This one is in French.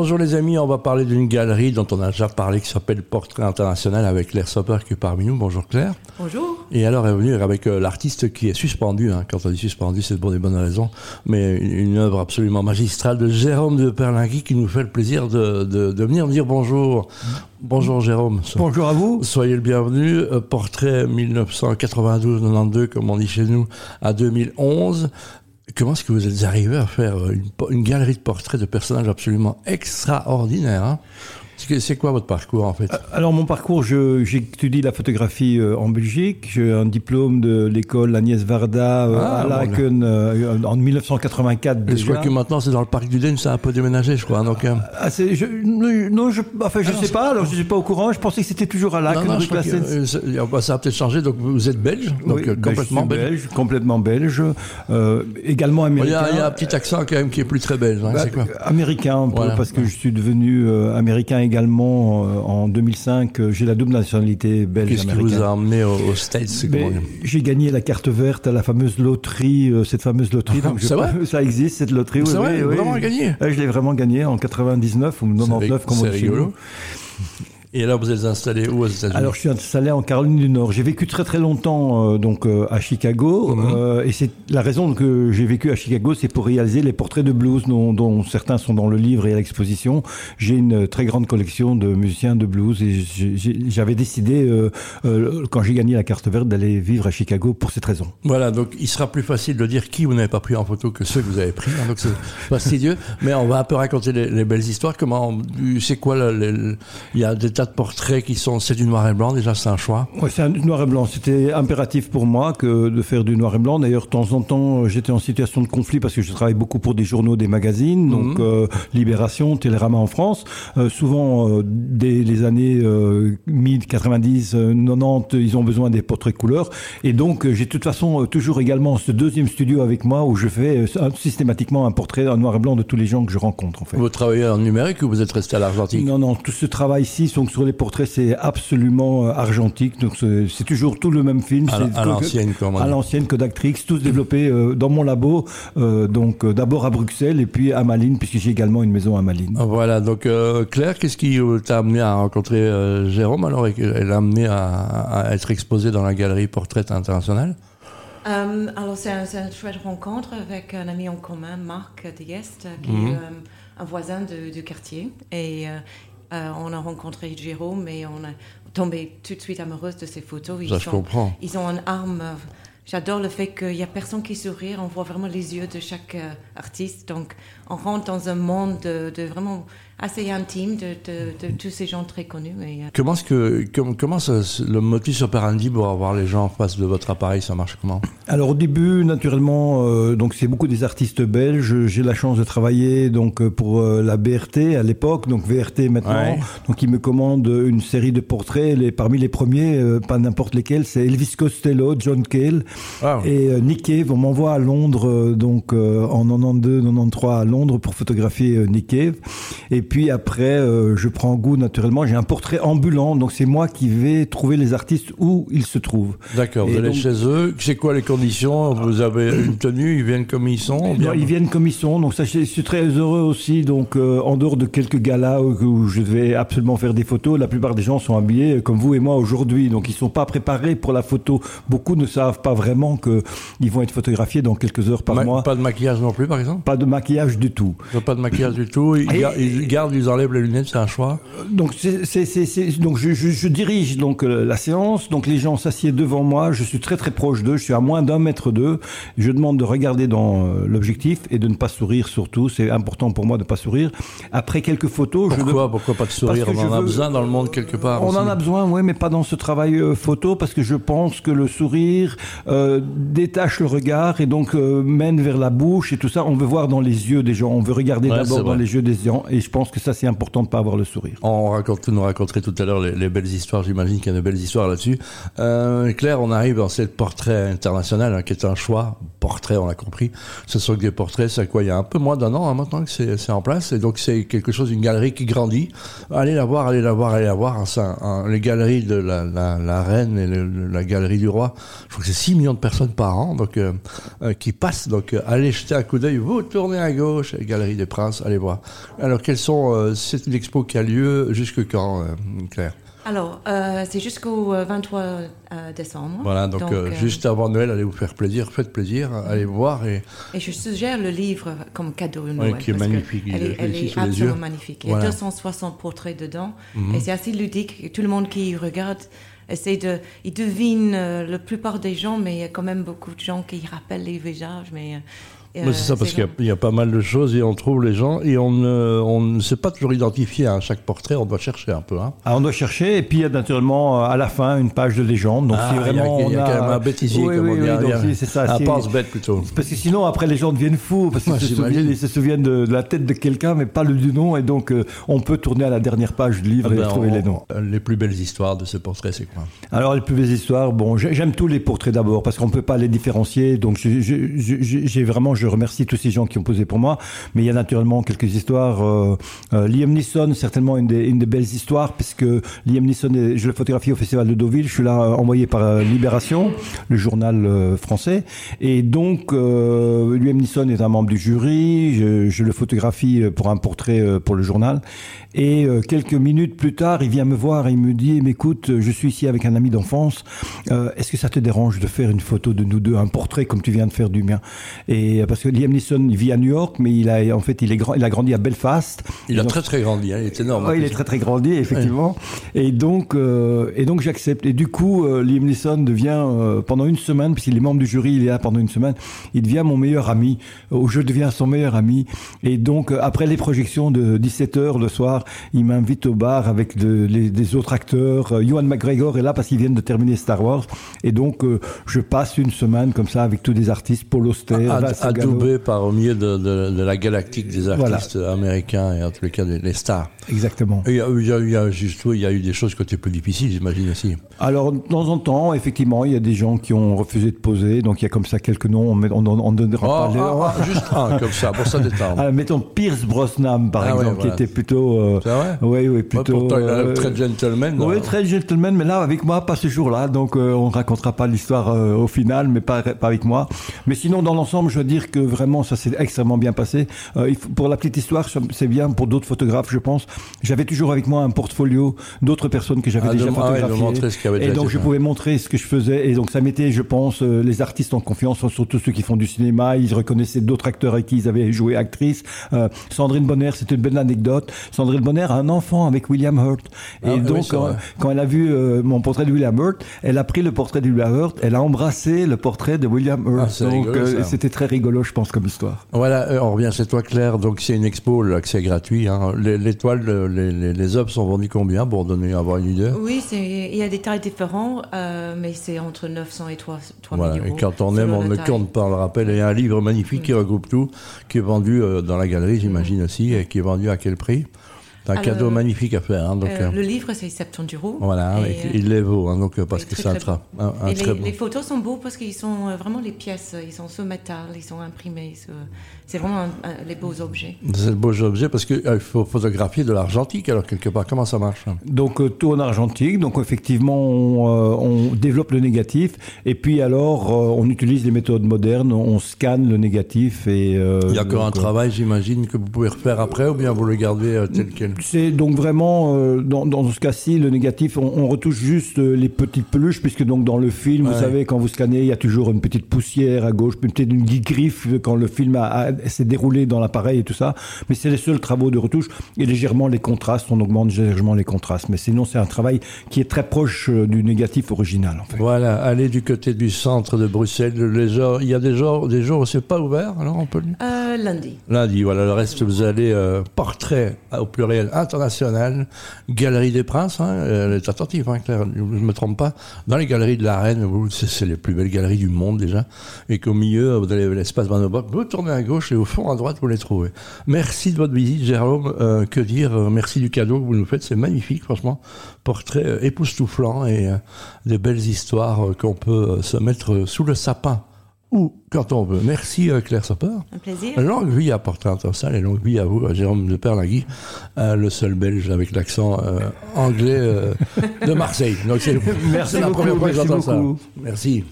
Bonjour les amis, on va parler d'une galerie dont on a déjà parlé qui s'appelle Portrait International avec Claire Sopper qui est parmi nous. Bonjour Claire. Bonjour. Et alors elle est venue avec euh, l'artiste qui est suspendu, hein. quand on dit suspendu c'est pour des bonnes raisons, mais une œuvre absolument magistrale de Jérôme de Perlingui qui nous fait le plaisir de, de, de venir dire bonjour. Bonjour Jérôme. Bonjour à vous. Soyez le bienvenu. Euh, Portrait 1992-92 comme on dit chez nous à 2011. Comment est-ce que vous êtes arrivé à faire une, galerie de portraits de personnages absolument extraordinaires hein? C'est quoi votre parcours en fait? Alors mon parcours, j'étudie la photographie euh, en Belgique. J'ai un diplôme de l'école Agnès Varda euh, Ah, à Laken euh, en 1984 Je déjà. crois que maintenant c'est dans le parc du Den, c'est un peu déménagé, je crois. Donc, euh, Ah, je, non, je, enfin, je Ah non, sais pas. Alors je suis pas au courant. Je pensais que c'était toujours à Laken, non, je que, euh, ça- euh, bah, ça a peut-être changé. Donc vous êtes belge, donc Oui, euh, ben, complètement je belge. complètement belge, euh, également américain. a, il y a un petit accent quand même qui est plus très belge. hein, Bah, quoi? Américain, un peu, Voilà. parce que je suis devenu euh, américain également euh, en 2005. euh, J'ai la double nationalité Qu'est-ce qui vous a emmené aux, States c'est J'ai gagné la carte verte à la fameuse loterie, euh, cette fameuse loterie. je- C'est vrai Ça existe, cette loterie. C'est oui, vrai, oui, oui. vraiment gagné Je l'ai vraiment gagné en 99 ou 99, comme on C'est dit chez rigolo. Et là, vous êtes installé où aux États-Unis Alors, je suis installé en Caroline du Nord. J'ai vécu très très longtemps euh, donc euh, à Chicago, Mhm. euh, et c'est la raison que j'ai vécu à Chicago, c'est pour réaliser les portraits de blues dont, dont certains sont dans le livre et à l'exposition. J'ai une très grande collection de musiciens de blues et j'avais décidé euh, euh, quand j'ai gagné la carte verte d'aller vivre à Chicago pour cette raison. Voilà, donc il sera plus facile de dire qui vous n'avez pas pris en photo que ceux que vous avez pris. hein, donc c'est fastidieux. Mais on va un peu raconter les, les belles histoires. Comment, c'est quoi Il y a des tas de portraits qui sont, c'est du noir et blanc. Déjà, c'est un choix. Ouais, c'est un noir et blanc. C'était impératif pour moi que de faire du noir et blanc. D'ailleurs, de temps en temps, j'étais en situation de conflit parce que je travaille beaucoup pour des journaux, des magazines, donc Mhm. euh, Libération, Télérama en France. Euh, souvent, euh, dès les années euh, mi-90, euh, 90, ils ont besoin des portraits couleurs. Et donc, euh, j'ai de toute façon euh, toujours également ce deuxième studio avec moi où je fais euh, systématiquement un portrait en noir et blanc de tous les gens que je rencontre, en fait. Vous travaillez en numérique ou vous êtes resté à l'argentique Non, non, tout ce travail-ci, donc sur les portraits, c'est absolument euh, argentique. Donc c'est toujours tout le même film. À, l'ancienne, comment À l'ancienne Kodactrix, tous développés euh, dans mon labo, euh, donc euh, d'abord à Bruxelles et puis à Malines, puisque j'ai également une maison à Malines. Ah, Voilà, donc euh, Claire, qu'est-ce qui t'a amené à rencontrer euh, Jérôme alors et qu'elle l'a amené à, à être exposé dans la galerie Portrait International? Euh, alors, c'est un, une chouette rencontre avec un ami en commun, Marc Diest, qui Mhm. est euh, un voisin du quartier. Et euh, euh, on a rencontré Jérôme et on a tombé tout de suite amoureuse de ses photos. Ils, Ça, je comprends. ils ont une arme. euh, J'adore le fait qu'il n'y a personne qui sourit. On voit vraiment les yeux de chaque euh, artiste. Donc, on rentre dans un monde de, de vraiment assez intime de, de- de tous ces gens très connus. Et, euh, Comment est-ce que com- comment ça, le motus operandi pour avoir les gens en face de votre appareil, ça marche comment? Alors au début, naturellement, euh, donc c'est beaucoup des artistes belges. J'ai la chance de travailler donc euh, pour euh, la BRT à l'époque, donc VRT maintenant. Ouais. Donc ils me commandent une série de portraits. Les, parmi les premiers, euh, pas n'importe lesquels, c'est Elvis Costello, John Cale Ah, et euh, Nick Cave. On m'envoie à Londres donc euh, en 92, 93 à Londres pour photographier euh, Nick Cave. Et puis après, euh, je prends goût naturellement. J'ai un portrait ambulant, donc c'est moi qui vais trouver les artistes où ils se trouvent. D'accord, vous allez donc- chez eux. C'est quoi les conditions? Vous avez une tenue, ils viennent comme ils sont ou bien- Non, ils viennent comme ils sont, donc ça, je suis très heureux aussi. Donc, euh, en dehors de quelques galas où, où je devais absolument faire des photos, la plupart des gens sont habillés comme vous et moi aujourd'hui. Donc, ils sont pas préparés pour la photo. Beaucoup ne savent pas vraiment que ils vont être photographiés dans quelques heures par Ma- mois. Pas de maquillage non plus, par exemple? Pas de maquillage du tout. Pas de maquillage du tout. Ils, Et- ils enlèvent les lunettes, c'est un choix. Donc, c'est, c'est, c'est, c'est- donc je, je, je dirige donc euh, la séance. Donc, les gens s'assiedent devant moi. Je suis très très proche d'eux. Je suis à moins d'un mètre d'eux. Je demande de regarder dans euh, l'objectif et de ne pas sourire surtout. C'est important pour moi de ne pas sourire. Après quelques photos, je Pourquoi Pourquoi pas de sourire On en a veux- besoin dans le monde quelque part. On aussi. en a besoin, oui, mais pas dans ce travail euh, photo, parce que je pense que le sourire euh, détache le regard et donc euh, mène vers la bouche et tout ça. On veut voir dans les yeux des gens, on veut regarder Ouais, d'abord dans les yeux des gens, et je pense que ça c'est important de pas avoir le sourire. On raconte, nous raconterait tout à l'heure les, les belles histoires. J'imagine qu'il y a de belles histoires là-dessus. Euh, Claire, on arrive dans ce portrait international hein, qui est un choix. Portrait, on l'a compris. Ce sont des portraits. C'est quoi Il y a un peu moins d'un an hein, maintenant que c'est en place. Et donc c'est quelque chose, une galerie qui grandit. Allez la voir, allez la voir, allez la voir. Hein, les galeries de la, reine et la galerie du roi. Je crois que c'est 6 millions de personnes par an donc euh, euh, qui passent. Donc allez jeter un coup d'œil. Vous tournez à gauche, Galerie des Princes, allez voir. Alors quelles sont sont, c'est une expo qui a lieu jusque quand, Claire? Alors, euh, c'est jusqu'au 23 euh, décembre. Voilà, donc, juste avant Noël, allez vous faire plaisir, faites plaisir, allez voir. Et, et je suggère le livre comme cadeau de Noël. Oui, qui est magnifique. Elle, est, elle est absolument magnifique. Il y a 260 portraits dedans. Mhm. Et c'est assez ludique. Tout le monde qui regarde essaie de. Il devine la plupart des gens, mais il y a quand même beaucoup de gens qui rappellent les visages. Mais c'est ça, parce qu'il y, a pas mal de choses et on trouve les gens et on ne, on ne sait pas toujours identifier à chaque portrait, on doit chercher un peu. Hein. Ah, on doit chercher et puis il y a naturellement à la fin une page de légende. Donc ah, vraiment. Il y, a, quand même un bêtisier, comme on dit. c'est ça. Un pense-bête plutôt. Parce que sinon, après, les gens deviennent fous parce qu'ils se, souviennent, se souviennent de, la tête de quelqu'un, mais pas le du nom. Et donc, euh, on peut tourner à la dernière page du livre ah et ben, trouver les noms. Les plus belles histoires de ce portrait, c'est quoi? Alors, les plus belles histoires, bon, j'aime tous les portraits d'abord parce qu'on ne peut pas les différencier. Donc, j'ai vraiment, je remercie tous ces gens qui ont posé pour moi. Mais il y a naturellement quelques histoires. Euh, euh, Liam Neeson, certainement une des, une des, belles histoires, puisque Liam Neeson, je le photographie au Festival de Deauville. Je suis là euh, envoyé par Libération, le journal français. Et donc, Liam Neeson est un membre du jury. Je, je, le photographie pour un portrait pour le journal. Et quelques minutes plus tard, il vient me voir et il me dit, écoute, je suis ici avec un ami d'enfance. Est-ce que ça te dérange de faire une photo de nous deux, un portrait comme tu viens de faire du mien? Parce que Liam Neeson vit à New York, mais il a, en fait, il, est grand, il a grandi à Belfast. Il a très très grandi, hein, il est énorme. Oui, il est très très grandi, effectivement. Et donc, euh, et donc j'accepte. Et du coup, euh, Liam Neeson devient, euh, pendant une semaine, puisqu'il est membre du jury, il est là pendant une semaine, il devient mon meilleur ami, où je deviens son meilleur ami. Et donc, après les projections de 17h le soir, il m'invite au bar avec de, les, des autres acteurs. Ewan McGregor est là parce qu'ils viennent de terminer Star Wars. Et donc, je passe une semaine comme ça avec tous des artistes, Paul Auster, adoubé par au milieu de, de, la galactique des artistes américains et en tous les cas des, stars. Exactement. Il y, a, il, y a, il, y a, juste, il y a eu des choses qui étaient plus difficiles, j'imagine aussi. Alors, de temps en temps, effectivement, il y a des gens qui ont refusé de poser, donc il y a comme ça quelques noms, on ne donnera pas oh, ah, ah, juste un, comme ça, pour ça détendre. Ah, mettons Pierce Brosnan, par exemple, qui était plutôt... Euh, C'est vrai Oui, oui, plutôt... pourtant, il euh, très gentleman. Oui, très gentleman, mais là, avec moi, pas ce jour-là, donc euh, on ne racontera pas l'histoire euh, au final, mais pas, pas avec moi. Mais sinon, dans l'ensemble, je veux dire que vraiment, ça s'est extrêmement bien passé. Euh, pour la petite histoire, c'est bien pour d'autres photographes, je pense. J'avais toujours avec moi un portfolio d'autres personnes que j'avais ah, déjà de, photographiées. et donc je pouvais montrer ce que je faisais. Et donc ça mettait, je pense, euh, les artistes en confiance, surtout ceux qui font du cinéma. Ils reconnaissaient d'autres acteurs avec qui ils avaient joué actrice. Euh, Sandrine Bonner, c'était une belle anecdote. Sandrine Bonner a un enfant avec William Hurt. Et ah, donc quand, elle a vu mon portrait de William Hurt, elle a pris le portrait de William Hurt, elle a embrassé le portrait de William Hurt. Ah, donc c'était très rigolo, je pense, comme histoire. Voilà, on revient chez toi Claire. Donc c'est une expo, l'accès est gratuit. Hein. Les, toiles, les, les, les œuvres sont vendues combien pour donner avoir une idée? Oui, il y a des tailles différentes, euh, mais c'est entre 900 et 3, 000 voilà. euros. Et quand on aime, on ne compte pas. le rappel, il y a un livre magnifique qui regroupe tout, qui est vendu euh, dans la galerie, j'imagine aussi, et qui est vendu à quel prix? C'est un cadeau magnifique à faire. Hein, donc, euh, le livre, c'est 70 euros. Voilà, il les vaut, hein, donc, parce que c'est un, un, un très les, les, photos sont beaux parce qu'ils sont vraiment les pièces, ils sont sur métal, ils sont imprimés. C'est vraiment les beaux objets. C'est le beaux objets parce qu'il euh, faut photographier de l'argentique, alors quelque part. Comment ça marche hein? Donc, euh, tout en argentique. Donc, effectivement, on, développe le négatif. Et puis, alors, on utilise des méthodes modernes. On scanne le négatif. Et, il y a encore un travail, j'imagine, que vous pouvez refaire après ou bien vous le gardez tel quel c'est donc vraiment, euh, dans, dans, ce cas-ci, le négatif, on, retouche juste euh, les petites peluches, puisque donc dans le film, vous savez, quand vous scannez, il y a toujours une petite poussière à gauche, peut-être une griffe quand le film s'est déroulé dans l'appareil et tout ça. Mais c'est les seuls travaux de retouche. Et légèrement les contrastes, on augmente légèrement les contrastes. Mais sinon, c'est un travail qui est très proche euh, du négatif original. En fait. Voilà, allez du côté du centre de Bruxelles. Les il y a des jours, des jours où c'est pas ouvert, alors on peut Lundi. Lundi, voilà. Le reste, vous allez portrait au pluriel internationale, Galerie des Princes, hein, elle est attentive, hein, Claire, je ne me trompe pas, dans les galeries de la Reine, c'est les plus belles galeries du monde déjà, et qu'au milieu, vous avez l'espace Manobob, vous tournez à gauche et au fond à droite, vous les trouvez. Merci de votre visite, Jérôme, euh, que dire, euh, merci du cadeau que vous nous faites, c'est magnifique, franchement, portrait euh, époustouflant et des belles histoires qu'on peut se mettre sous le sapin ou quand on veut. Merci euh, Claire Sopper. Un plaisir. Longue vie à Portrait International et longue vie à vous, à Jérôme de Perlagui, euh, le seul belge avec l'accent euh, anglais de Marseille. Donc c'est la première fois que j'entends ça. Merci.